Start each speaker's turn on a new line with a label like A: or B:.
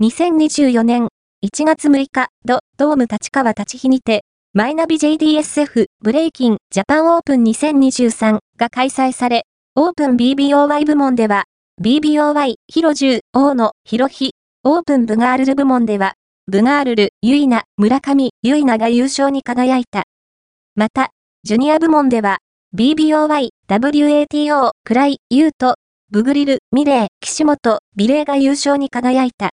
A: 2024年1月6日、ド、ドーム立川立日にて、マイナビ JDSF ブレイキンジャパンオープン2023が開催され、オープン BBOY 部門では、BBOY ヒロジュー、大野、ヒロヒ、オープンブガールル部門では、ブガールル、ユイナ、村上、ユイナが優勝に輝いた。また、ジュニア部門では、BBOY、WATO、クライ、ユート、ブグリル、ミレー、岸本、ビレーが優勝に輝いた。